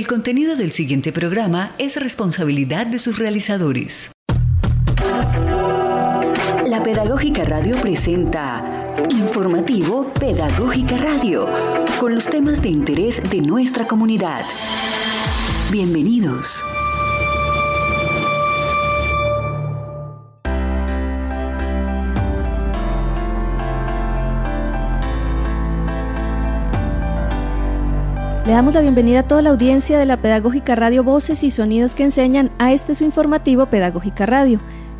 El contenido del siguiente programa es responsabilidad de sus realizadores. La Pedagógica Radio presenta Informativo Pedagógica Radio, con los temas de interés de nuestra comunidad. Bienvenidos. Le damos la bienvenida a toda la audiencia de la Pedagógica Radio Voces y Sonidos que enseñan a este su informativo Pedagógica Radio.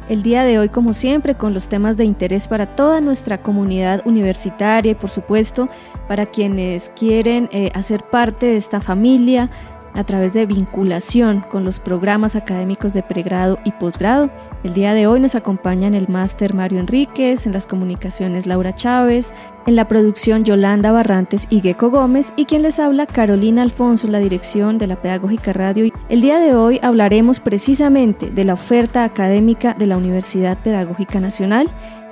El día de hoy, como siempre, con los temas de interés para toda nuestra comunidad universitaria y, por supuesto, para quienes quieren eh, hacer parte de esta familia, a través de vinculación con los programas académicos de pregrado y posgrado. El día de hoy nos acompaña en el máster Mario Enríquez, en las comunicaciones Laura Chávez, en la producción Yolanda Barrantes y Gecko Gómez y quien les habla Carolina Alfonso, la dirección de la Pedagógica Radio. El día de hoy hablaremos precisamente de la oferta académica de la Universidad Pedagógica Nacional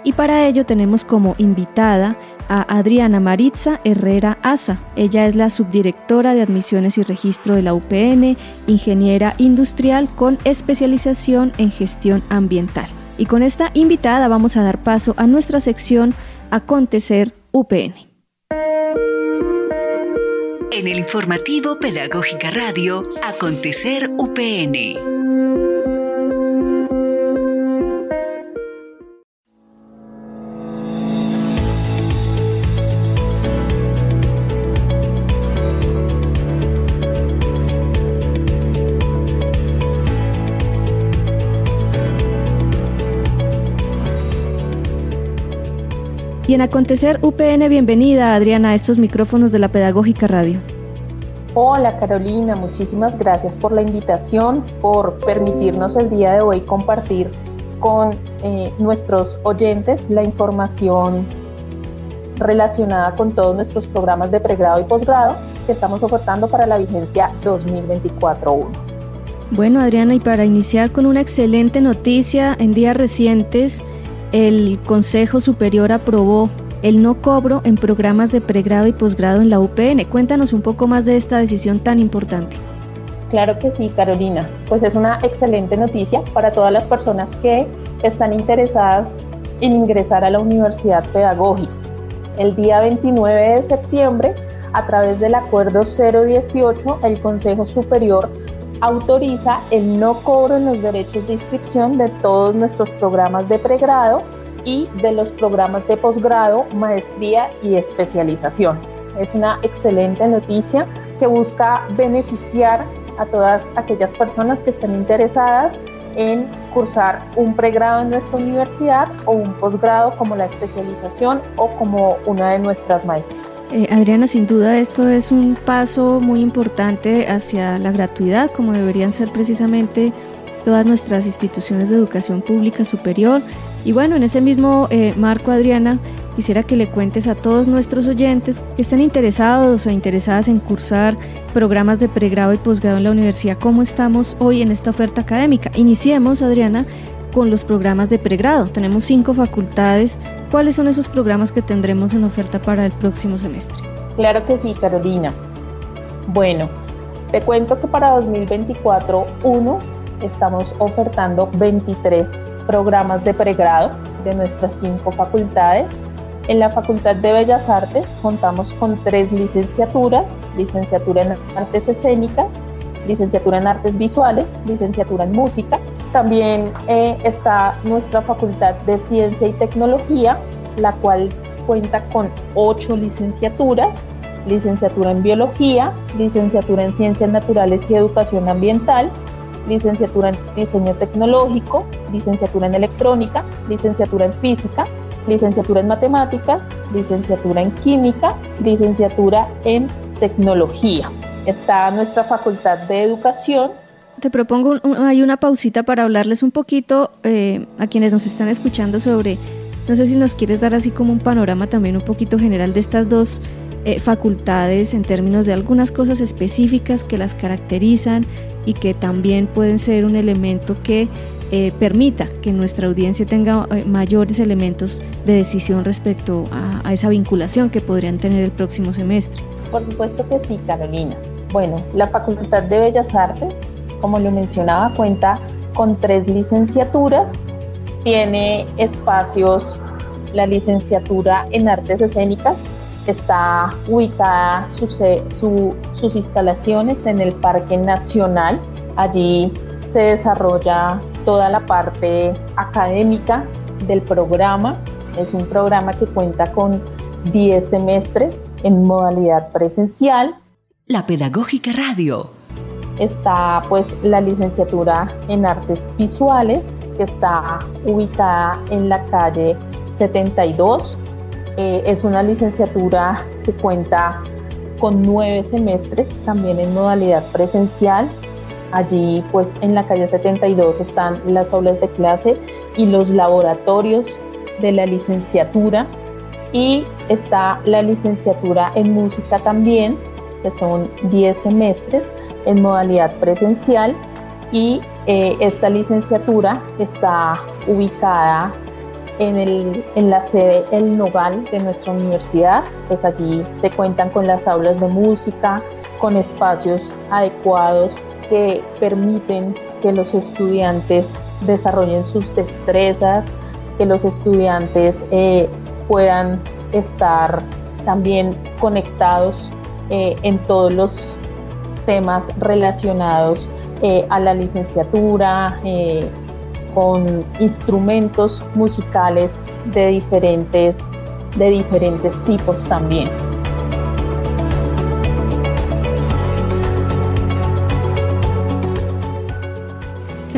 y para ello tenemos como invitada a Adriana Maritza Herrera Asa. Ella es la subdirectora de admisiones y registro de la UPN, ingeniera industrial con especialización en gestión ambiental. Y con esta invitada vamos a dar paso a nuestra sección Acontecer UPN. En el informativo Pedagógica Radio, Acontecer UPN. Y en Acontecer UPN, bienvenida Adriana a estos micrófonos de la Pedagógica Radio. Hola Carolina, muchísimas gracias por la invitación, por permitirnos el día de hoy compartir con eh, nuestros oyentes la información relacionada con todos nuestros programas de pregrado y posgrado que estamos ofertando para la vigencia 2024-1. Bueno, Adriana, y para iniciar con una excelente noticia, en días recientes el Consejo Superior aprobó el no cobro en programas de pregrado y posgrado en la UPN. Cuéntanos un poco más de esta decisión tan importante. Claro que sí, Carolina. Pues es una excelente noticia para todas las personas que están interesadas en ingresar a la Universidad Pedagógica. El día 29 de septiembre, a través del Acuerdo 018, el Consejo Superior autoriza el no cobro en los derechos de inscripción de todos nuestros programas de pregrado y de los programas de posgrado, maestría y especialización. Es una excelente noticia que busca beneficiar a todas aquellas personas que estén interesadas en cursar un pregrado en nuestra universidad o un posgrado como la especialización o como una de nuestras maestrías. Eh, Adriana, sin duda esto es un paso muy importante hacia la gratuidad, como deberían ser precisamente todas nuestras instituciones de educación pública superior. Y bueno, en ese mismo eh, marco, Adriana, quisiera que le cuentes a todos nuestros oyentes que estén interesados o interesadas en cursar programas de pregrado y posgrado en la universidad, cómo estamos hoy en esta oferta académica. Iniciemos, Adriana, con los programas de pregrado. Tenemos cinco facultades. ¿Cuáles son esos programas que tendremos en oferta para el próximo semestre? Claro que sí, Carolina. Bueno, te cuento que para 2024-1 estamos ofertando 23 programas de pregrado de nuestras cinco facultades. En la Facultad de Bellas Artes contamos con tres licenciaturas, licenciatura en artes escénicas, licenciatura en artes visuales, licenciatura en música también eh, está nuestra Facultad de Ciencia y Tecnología, la cual cuenta con ocho licenciaturas, licenciatura en Biología, licenciatura en Ciencias Naturales y Educación Ambiental, licenciatura en Diseño Tecnológico, licenciatura en Electrónica, licenciatura en Física, licenciatura en Matemáticas, licenciatura en Química, licenciatura en Tecnología. Está nuestra Facultad de Educación, te propongo hay una pausita para hablarles un poquito eh, a quienes nos están escuchando sobre, no sé si nos quieres dar así como un panorama también un poquito general de estas dos eh, facultades en términos de algunas cosas específicas que las caracterizan y que también pueden ser un elemento que eh, permita que nuestra audiencia tenga mayores elementos de decisión respecto a esa vinculación que podrían tener el próximo semestre. Por supuesto que sí, Carolina. Bueno, la Facultad de Bellas Artes, como lo mencionaba, cuenta con tres licenciaturas, tiene espacios, la licenciatura en artes escénicas, está ubicada sus instalaciones en el Parque Nacional. Allí se desarrolla toda la parte académica del programa. Es un programa que cuenta con 10 semestres en modalidad presencial. La Pedagógica Radio. Está pues la licenciatura en artes visuales que está ubicada en la calle 72 eh, es una licenciatura que cuenta con nueve semestres, también en modalidad presencial. Allí, pues en la calle 72 están las aulas de clase y los laboratorios de la licenciatura. Y está la licenciatura en música también, que son 10 semestres en modalidad presencial. Y eh, esta licenciatura está ubicada en, el, en la sede El Nogal de nuestra universidad, pues allí se cuentan con las aulas de música, con espacios adecuados que permiten que los estudiantes desarrollen sus destrezas, que los estudiantes eh, puedan estar también conectados eh, en todos los temas relacionados eh, a la licenciatura, con instrumentos musicales de diferentes, de diferentes tipos también.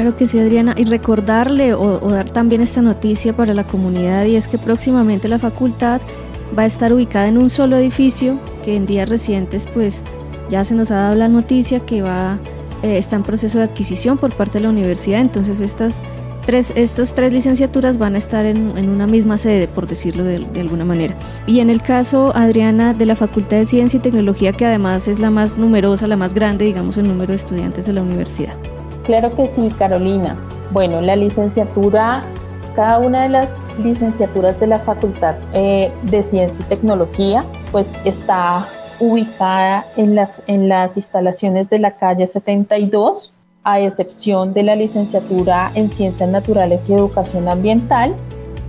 Claro que sí, Adriana. Y recordarle o, dar también esta noticia para la comunidad y es que próximamente la facultad va a estar ubicada en un solo edificio que en días recientes pues ya se nos ha dado la noticia que va eh, está en proceso de adquisición por parte de la universidad. Entonces estas tres, estas tres licenciaturas van a estar en, una misma sede, por decirlo de, alguna manera. Y en el caso, Adriana, de la Facultad de Ciencia y Tecnología, que además es la más numerosa, la más grande, digamos, en número de estudiantes de la universidad. Claro que sí, Carolina. Bueno, la licenciatura, cada una de las licenciaturas de la Facultad eh, de Ciencia y Tecnología, pues está ubicada en las, en las instalaciones de la calle 72 a excepción de la licenciatura en Ciencias Naturales y Educación Ambiental,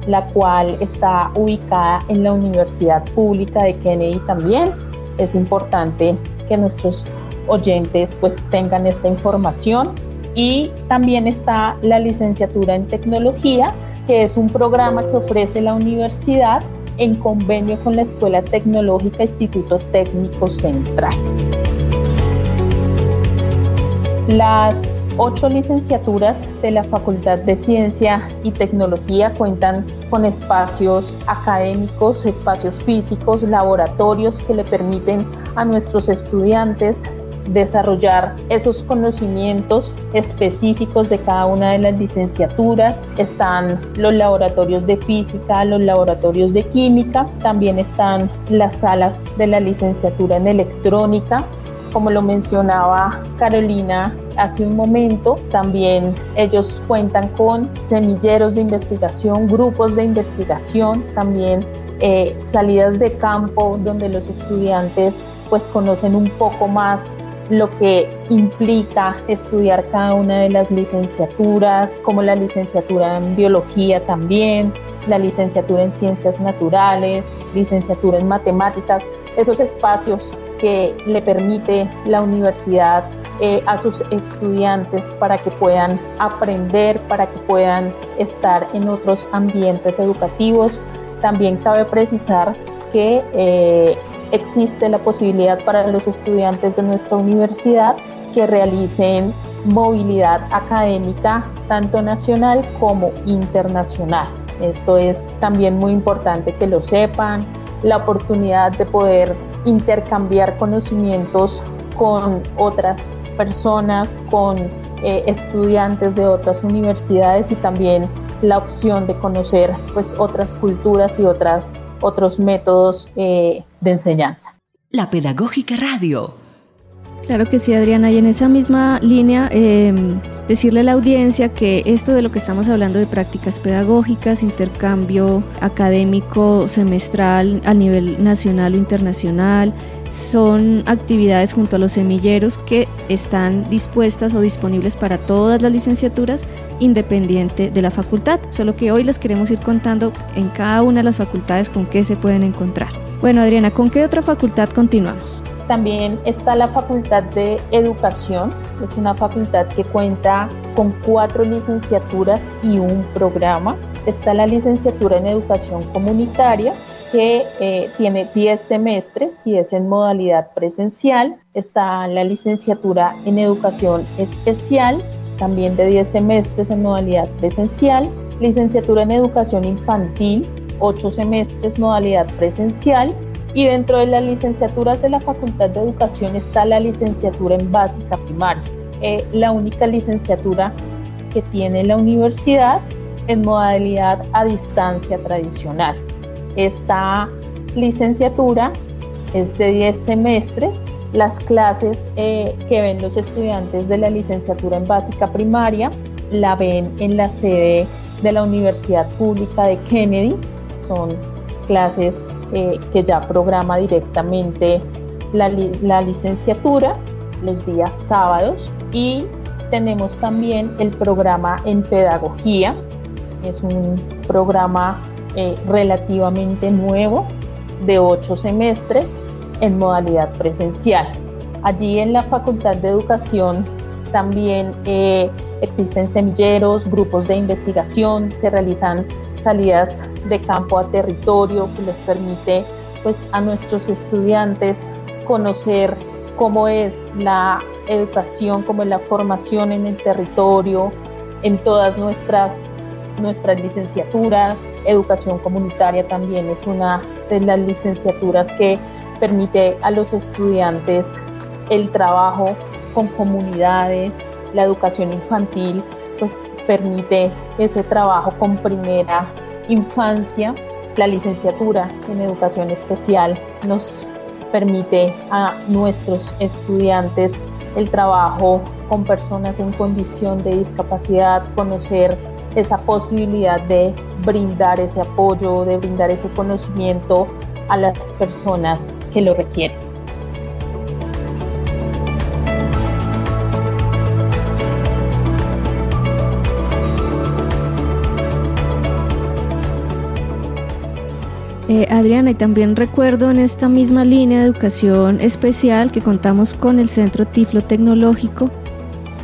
la cual está ubicada en la Universidad Pública de Kennedy también. Es importante que nuestros oyentes pues tengan esta información. Y también está la licenciatura en Tecnología, que es un programa que ofrece la universidad en convenio con la Escuela Tecnológica Instituto Técnico Central. Las ocho licenciaturas de la Facultad de Ciencia y Tecnología cuentan con espacios académicos, espacios físicos, laboratorios que le permiten a nuestros estudiantes desarrollar esos conocimientos específicos de cada una de las licenciaturas. Están los laboratorios de física, los laboratorios de química, también están las salas de la licenciatura en electrónica, como lo mencionaba Carolina hace un momento, también ellos cuentan con semilleros de investigación, grupos de investigación, también eh, salidas de campo donde los estudiantes pues conocen un poco más lo que implica estudiar cada una de las licenciaturas, como la licenciatura en biología también, la licenciatura en ciencias naturales, licenciatura en matemáticas, esos espacios que le permite la universidad eh, a sus estudiantes para que puedan aprender, para que puedan estar en otros ambientes educativos. También cabe precisar que eh, existe la posibilidad para los estudiantes de nuestra universidad que realicen movilidad académica tanto nacional como internacional. Esto es también muy importante que lo sepan, la oportunidad de poder intercambiar conocimientos con otras personas, con eh, estudiantes de otras universidades y también la opción de conocer pues otras culturas y otras, otros métodos eh, de enseñanza. La Pedagógica Radio. Claro que sí, Adriana, y en esa misma línea, em, decirle a la audiencia que esto de lo que estamos hablando de prácticas pedagógicas, intercambio académico semestral a nivel nacional o internacional, son actividades junto a los semilleros que están dispuestas o disponibles para todas las licenciaturas independiente de la facultad, solo que hoy les queremos ir contando en cada una de las facultades con qué se pueden encontrar. Bueno, Adriana, ¿con qué otra facultad continuamos? También está la Facultad de Educación, es una facultad que cuenta con cuatro licenciaturas y un programa. Está la licenciatura en Educación Comunitaria, que eh, tiene 10 semestres y es en modalidad presencial. Está la licenciatura en Educación Especial, también de 10 semestres en modalidad presencial. Licenciatura en Educación Infantil, 8 semestres modalidad presencial y dentro de las licenciaturas de la Facultad de Educación está la licenciatura en básica primaria, eh, la única licenciatura que tiene la universidad en modalidad a distancia tradicional. Esta licenciatura es de 10 semestres. Las clases eh, que ven los estudiantes de la licenciatura en básica primaria la ven en la sede de la Universidad Pública de Kennedy. Son clases eh, que ya programa directamente la, la licenciatura los días sábados y tenemos también el programa en pedagogía. Es un programa eh, relativamente nuevo de ocho semestres en modalidad presencial. Allí en la Facultad de Educación también eh, existen semilleros, grupos de investigación, se realizan salidas de campo a territorio que les permite pues, a nuestros estudiantes conocer cómo es la educación, cómo es la formación en el territorio, en todas nuestras, nuestras licenciaturas. Educación comunitaria también es una de las licenciaturas que permite a los estudiantes el trabajo con comunidades, la educación infantil, pues permite ese trabajo con primera infancia. La licenciatura en educación especial nos permite a nuestros estudiantes el trabajo con personas en condición de discapacidad, conocer esa posibilidad de brindar ese apoyo, de brindar ese conocimiento a las personas que lo requieren. Eh, Adriana, y también recuerdo en esta misma línea de educación especial que contamos con el Centro Tiflo Tecnológico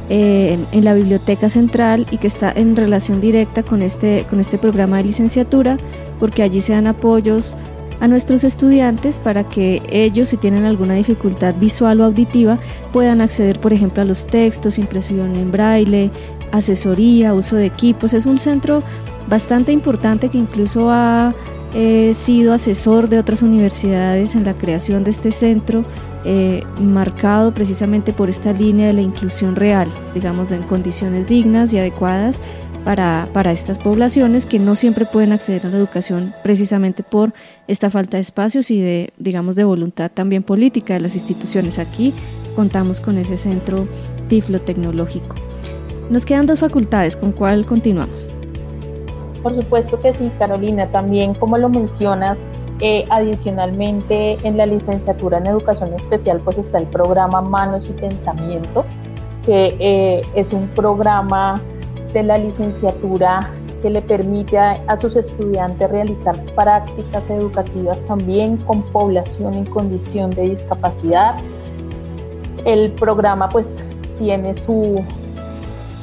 eh, en la Biblioteca Central y que está en relación directa con este, con este programa de licenciatura, porque allí se dan apoyos a nuestros estudiantes para que ellos, si tienen alguna dificultad visual o auditiva, puedan acceder, por ejemplo, a los textos, impresión en braille, asesoría, uso de equipos. Es un centro bastante importante que incluso ha He sido asesor de otras universidades en la creación de este centro, eh, marcado precisamente por esta línea de la inclusión real, digamos, en condiciones dignas y adecuadas para, para, estas poblaciones que no siempre pueden acceder a la educación precisamente por esta falta de espacios y de, digamos, de voluntad también política de las instituciones. Aquí contamos con ese centro tiflo tecnológico. Nos quedan dos facultades, ¿con cuál continuamos? Por supuesto que sí, Carolina. También, como lo mencionas, eh, adicionalmente en la licenciatura en educación especial, pues está el programa Manos y Pensamiento, que eh, es un programa de la licenciatura que le permite a, sus estudiantes realizar prácticas educativas también con población en condición de discapacidad. El programa pues tiene su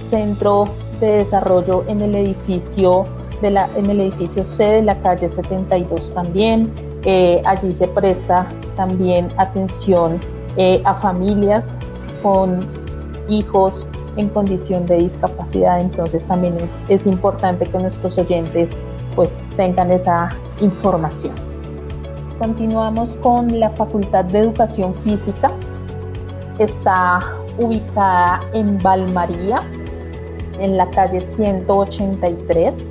centro de desarrollo en el edificio en el edificio C de la calle 72 también. Eh, allí se presta también atención eh, a familias con hijos en condición de discapacidad, entonces también es, es importante que nuestros oyentes pues tengan esa información. Continuamos con la Facultad de Educación Física. Está ubicada en Valmaría, en la calle 183.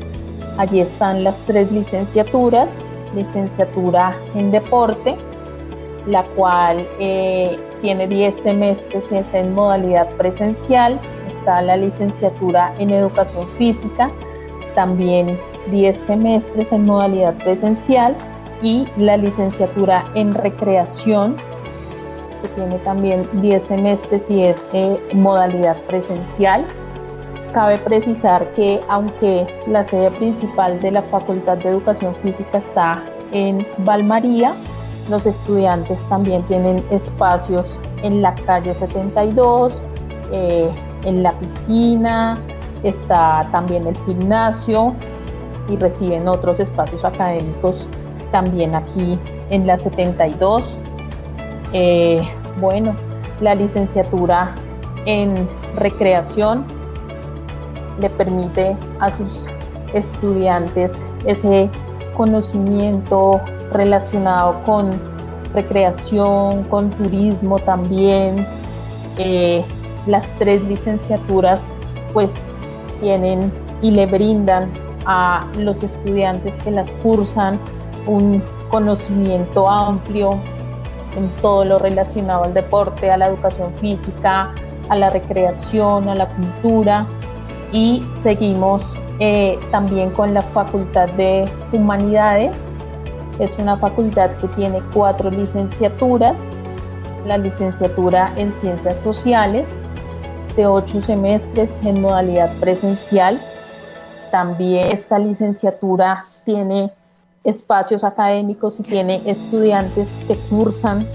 Allí están las tres licenciaturas, licenciatura en deporte, la cual eh, tiene 10 semestres y es en modalidad presencial. Está la licenciatura en educación física, también 10 semestres en modalidad presencial y la licenciatura en recreación que tiene también 10 semestres y es eh, modalidad presencial. Cabe precisar que aunque la sede principal de la Facultad de Educación Física está en Valmaría, los estudiantes también tienen espacios en la calle 72, eh, en la piscina, está también el gimnasio y reciben otros espacios académicos también aquí en la 72. Eh, bueno, la licenciatura en recreación le permite a sus estudiantes ese conocimiento relacionado con recreación, con turismo también. Eh, las tres licenciaturas pues tienen y le brindan a los estudiantes que las cursan un conocimiento amplio en todo lo relacionado al deporte, a la educación física, a la recreación, a la cultura y seguimos eh, también con la Facultad de Humanidades. Es una facultad que tiene cuatro licenciaturas, la licenciatura en Ciencias Sociales de ocho semestres en modalidad presencial. También esta licenciatura tiene espacios académicos y tiene estudiantes que cursan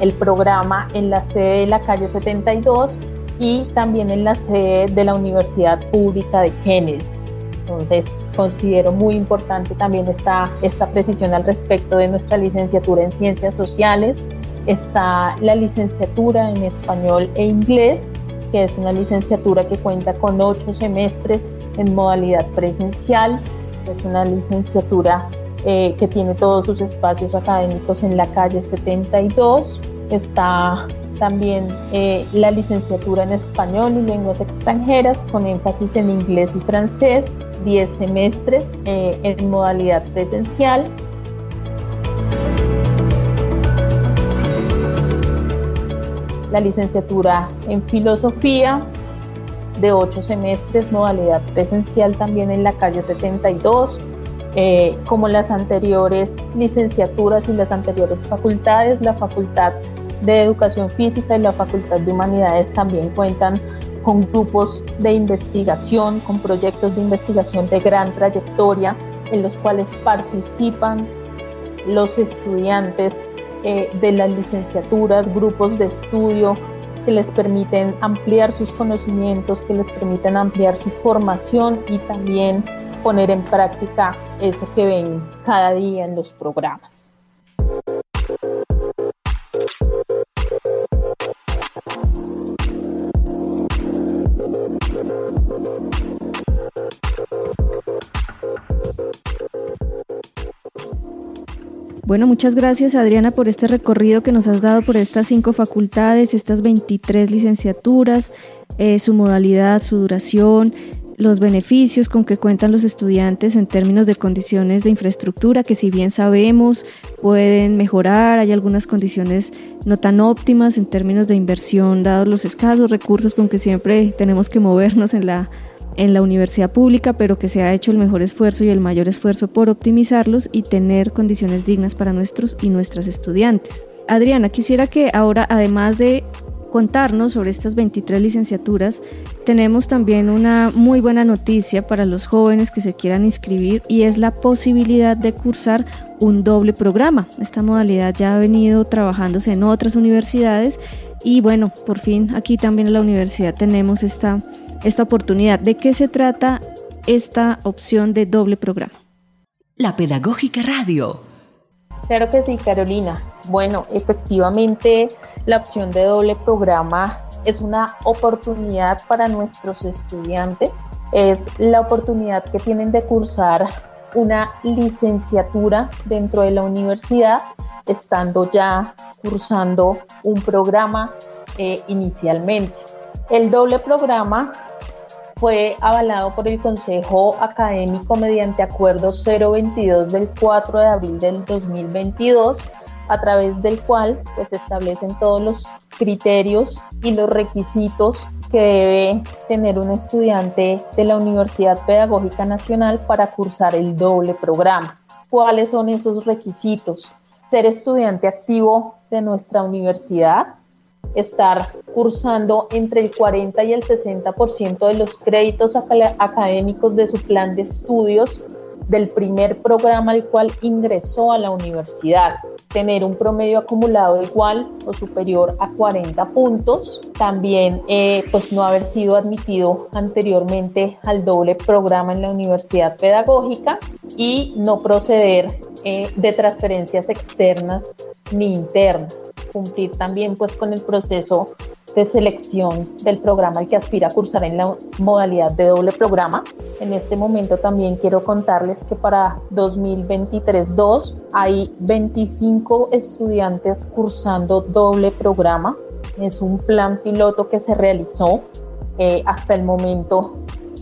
el programa en la sede de la calle 72 y también en la sede de la Universidad Pública de Kennedy. Entonces, considero muy importante también esta, esta precisión al respecto de nuestra licenciatura en Ciencias Sociales. Está la licenciatura en Español e Inglés, que es una licenciatura que cuenta con ocho semestres en modalidad presencial. Es una licenciatura eh, que tiene todos sus espacios académicos en la calle 72. Está también eh, la licenciatura en español y lenguas extranjeras con énfasis en inglés y francés, 10 semestres eh, en modalidad presencial. La licenciatura en filosofía de 8 semestres, modalidad presencial también en la calle 72. Eh, como las anteriores licenciaturas y las anteriores facultades, la facultad de Educación Física y la Facultad de Humanidades también cuentan con grupos de investigación, con proyectos de investigación de gran trayectoria en los cuales participan los estudiantes eh, de las licenciaturas, grupos de estudio que les permiten ampliar sus conocimientos, que les permiten ampliar su formación y también poner en práctica eso que ven cada día en los programas. Bueno, muchas gracias Adriana por este recorrido que nos has dado por estas cinco facultades, estas 23 licenciaturas, eh, su modalidad, su duración, los beneficios con que cuentan los estudiantes en términos de condiciones de infraestructura que si bien sabemos pueden mejorar, hay algunas condiciones no tan óptimas en términos de inversión dados los escasos recursos con que siempre tenemos que movernos en la en la universidad pública, pero que se ha hecho el mejor esfuerzo y el mayor esfuerzo por optimizarlos y tener condiciones dignas para nuestros y nuestras estudiantes. Adriana, quisiera que ahora, además de contarnos sobre estas 23 licenciaturas, tenemos también una muy buena noticia para los jóvenes que se quieran inscribir y es la posibilidad de cursar un doble programa. Esta modalidad ya ha venido trabajándose en otras universidades y bueno, por fin aquí también en la universidad tenemos esta esta oportunidad. ¿De qué se trata esta opción de doble programa? La Pedagógica Radio. Claro que sí, Carolina. Bueno, efectivamente la opción de doble programa es una oportunidad para nuestros estudiantes. Es la oportunidad que tienen de cursar una licenciatura dentro de la universidad, estando ya cursando un programa eh, inicialmente. El doble programa fue avalado por el Consejo Académico mediante Acuerdo 022 del 4 de abril del 2022, a través del cual pues, se establecen todos los criterios y los requisitos que debe tener un estudiante de la Universidad Pedagógica Nacional para cursar el doble programa. ¿Cuáles son esos requisitos? ser estudiante activo de nuestra universidad, estar cursando entre el 40 y el 60% de los créditos académicos de su plan de estudios del primer programa al cual ingresó a la universidad. Tener un promedio acumulado igual o superior a 40 puntos, también eh, pues no haber sido admitido anteriormente al doble programa en la universidad pedagógica y no proceder eh, de transferencias externas ni internas, cumplir también pues con el proceso de selección del programa al que aspira a cursar en la modalidad de doble programa. En este momento también quiero contarles que para 2023-2 hay 25 estudiantes cursando doble programa. Es un plan piloto que se realizó. Eh, hasta el momento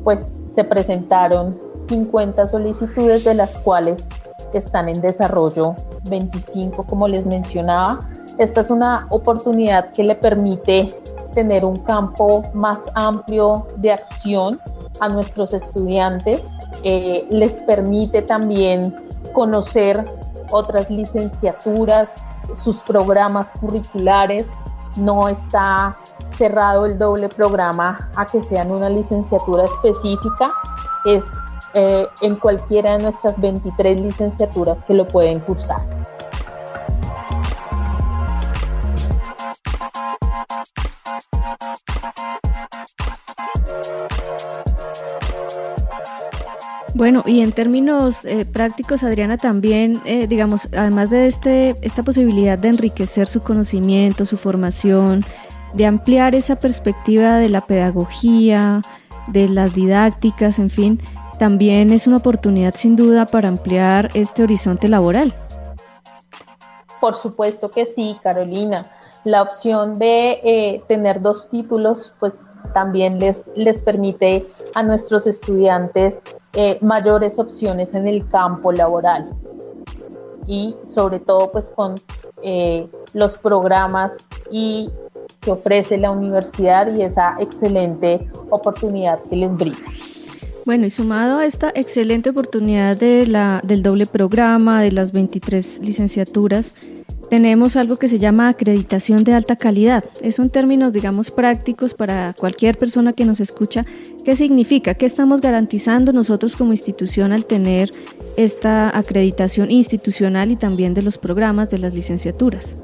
pues se presentaron 50 solicitudes de las cuales están en desarrollo 25 como les mencionaba esta es una oportunidad que le permite tener un campo más amplio de acción a nuestros estudiantes, eh, les permite también conocer otras licenciaturas, sus programas curriculares, no está cerrado el doble programa a que sean una licenciatura específica, es eh, en cualquiera de nuestras 23 licenciaturas que lo pueden cursar. Bueno, y en términos eh, prácticos, Adriana, también, eh, digamos, además de este, esta posibilidad de enriquecer su conocimiento, su formación, de ampliar esa perspectiva de la pedagogía, de las didácticas, en fin, también es una oportunidad sin duda para ampliar este horizonte laboral. Por supuesto que sí, Carolina. La opción de eh, tener dos títulos, pues también les, les permite a nuestros estudiantes eh, mayores opciones en el campo laboral y sobre todo pues con eh, los programas y que ofrece la universidad y esa excelente oportunidad que les brinda. Bueno, y sumado a esta excelente oportunidad de la, del doble programa, de las 23 licenciaturas, tenemos algo que se llama acreditación de alta calidad. Es un término, digamos, prácticos para cualquier persona que nos escucha. ¿Qué significa? ¿Qué estamos garantizando nosotros como institución al tener esta acreditación institucional y también de los programas de las licenciaturas?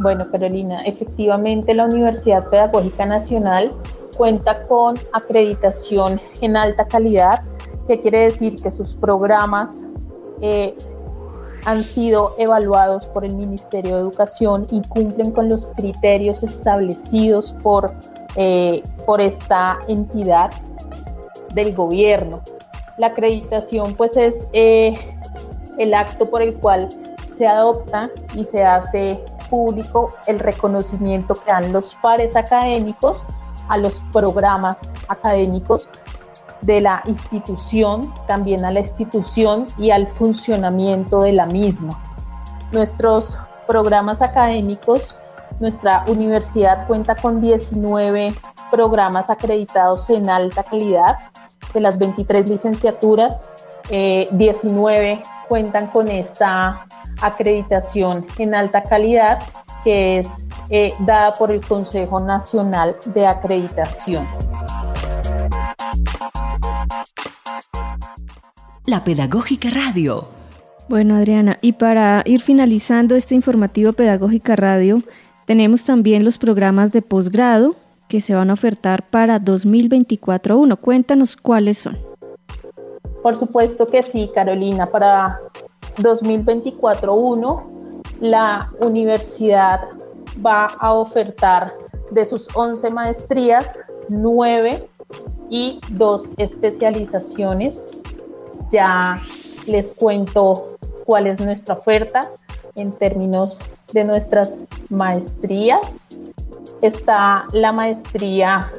Bueno, Carolina, efectivamente la Universidad Pedagógica Nacional cuenta con acreditación en alta calidad, que quiere decir que sus programas eh, han sido evaluados por el Ministerio de Educación y cumplen con los criterios establecidos por, eh, por esta entidad del gobierno. La acreditación pues es eh, el acto por el cual se adopta y se hace público el reconocimiento que dan los pares académicos a los programas académicos de la institución, también a la institución y al funcionamiento de la misma. Nuestros programas académicos, nuestra universidad cuenta con 19 programas acreditados en alta calidad. De las 23 licenciaturas, 19 eh, cuentan con esta acreditación en alta calidad que es eh, dada por el Consejo Nacional de Acreditación. La Pedagógica Radio. Bueno, Adriana, y para ir finalizando este informativo Pedagógica Radio, tenemos también los programas de posgrado que se van a ofertar para 2024-1. Cuéntanos cuáles son. Por supuesto que sí, Carolina. Para 2024-1, la universidad va a ofertar de sus 11 maestrías, 9 y 2 especializaciones ya les cuento cuál es nuestra oferta en términos de nuestras maestrías. Está la maestría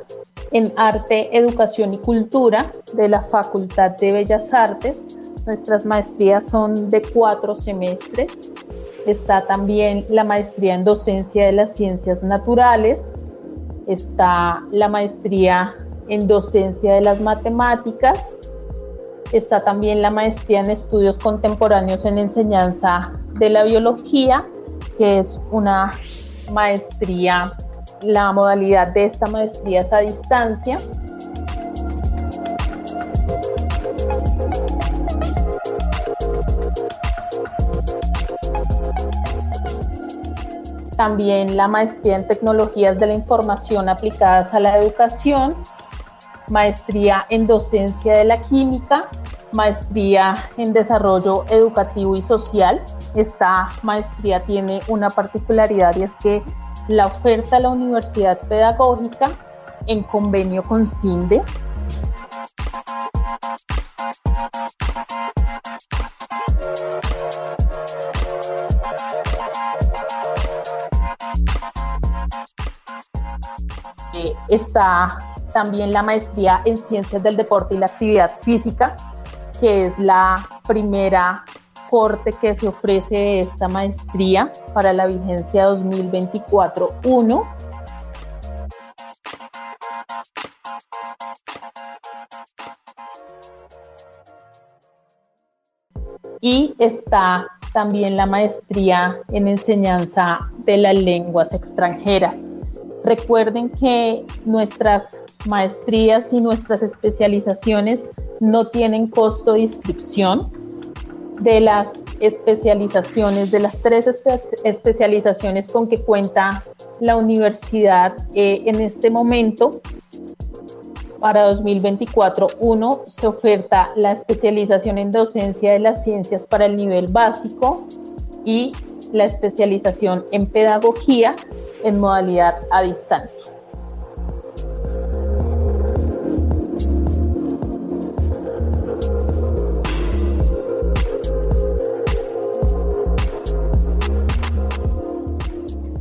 en Arte, Educación y Cultura de la Facultad de Bellas Artes. Nuestras maestrías son de cuatro semestres. Está también la maestría en Docencia de las Ciencias Naturales. Está la maestría en Docencia de las Matemáticas está también la maestría en estudios contemporáneos en enseñanza de la biología, que es una maestría, la modalidad de esta maestría es a distancia. También la maestría en tecnologías de la información aplicadas a la educación, maestría en docencia de la química, maestría en desarrollo educativo y social. Esta maestría tiene una particularidad y es que la oferta a la Universidad Pedagógica en convenio con CINDE. Eh, está también la maestría en ciencias del deporte y la actividad física, que es la primera corte que se ofrece de esta maestría para la vigencia 2024-1. Y está también la maestría en enseñanza de las lenguas extranjeras. Recuerden que nuestras maestrías y nuestras especializaciones no tienen costo de inscripción. De las especializaciones, de las tres especializaciones con que cuenta la universidad eh, en este momento, para 2024, uno, se oferta la especialización en docencia de las ciencias para el nivel básico y la especialización en pedagogía en modalidad a distancia.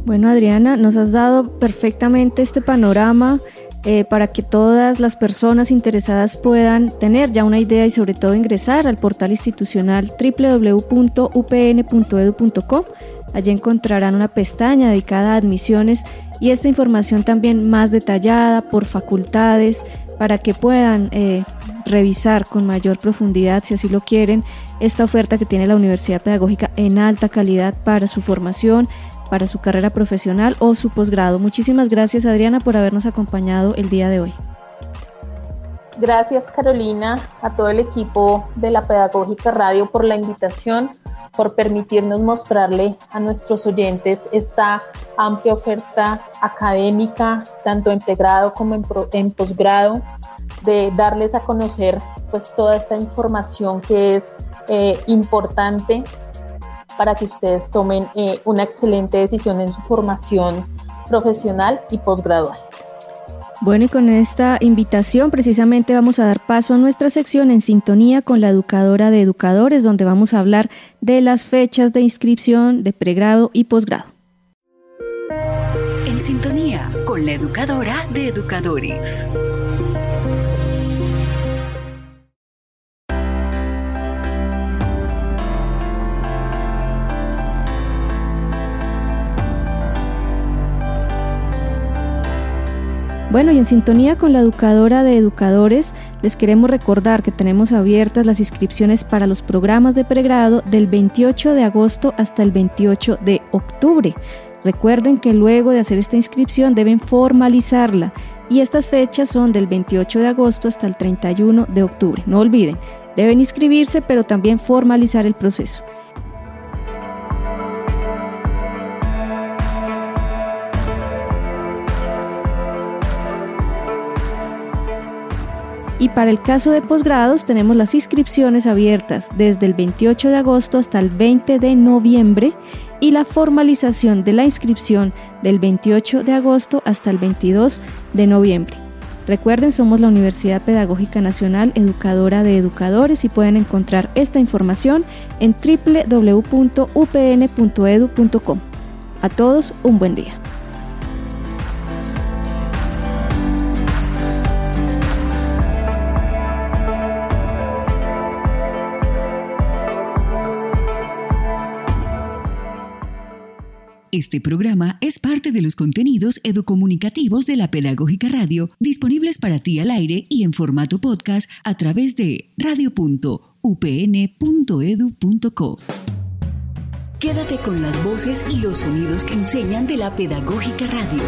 Bueno, Adriana, nos has dado perfectamente este panorama eh, para que todas las personas interesadas puedan tener ya una idea y sobre todo ingresar al portal institucional www.upn.edu.co. Allí encontrarán una pestaña dedicada a admisiones y esta información también más detallada por facultades para que puedan eh, revisar con mayor profundidad, si así lo quieren, esta oferta que tiene la Universidad Pedagógica en alta calidad para su formación para su carrera profesional o su posgrado. Muchísimas gracias Adriana por habernos acompañado el día de hoy. Gracias Carolina, a todo el equipo de la Pedagógica Radio por la invitación, por permitirnos mostrarle a nuestros oyentes esta amplia oferta académica, tanto en pregrado como en, posgrado, de darles a conocer pues toda esta información que es eh, importante para que ustedes tomen eh, una excelente decisión en su formación profesional y posgradual. Bueno, y con esta invitación precisamente vamos a dar paso a nuestra sección en sintonía con la educadora de educadores, donde vamos a hablar de las fechas de inscripción de pregrado y posgrado. En sintonía con la educadora de educadores. Bueno, y en sintonía con la educadora de educadores, les queremos recordar que tenemos abiertas las inscripciones para los programas de pregrado del 28 de agosto hasta el 28 de octubre. Recuerden que luego de hacer esta inscripción deben formalizarla y estas fechas son del 28 de agosto hasta el 31 de octubre. No olviden, deben inscribirse pero también formalizar el proceso. Y para el caso de posgrados tenemos las inscripciones abiertas desde el 28 de agosto hasta el 20 de noviembre y la formalización de la inscripción del 28 de agosto hasta el 22 de noviembre. Recuerden, somos la Universidad Pedagógica Nacional Educadora de Educadores y pueden encontrar esta información en www.upn.edu.com. A todos, un buen día. Este programa es parte de los contenidos educomunicativos de la Pedagógica Radio, disponibles para ti al aire y en formato podcast a través de radio.upn.edu.co. Quédate con las voces y los sonidos que enseñan de la Pedagógica Radio.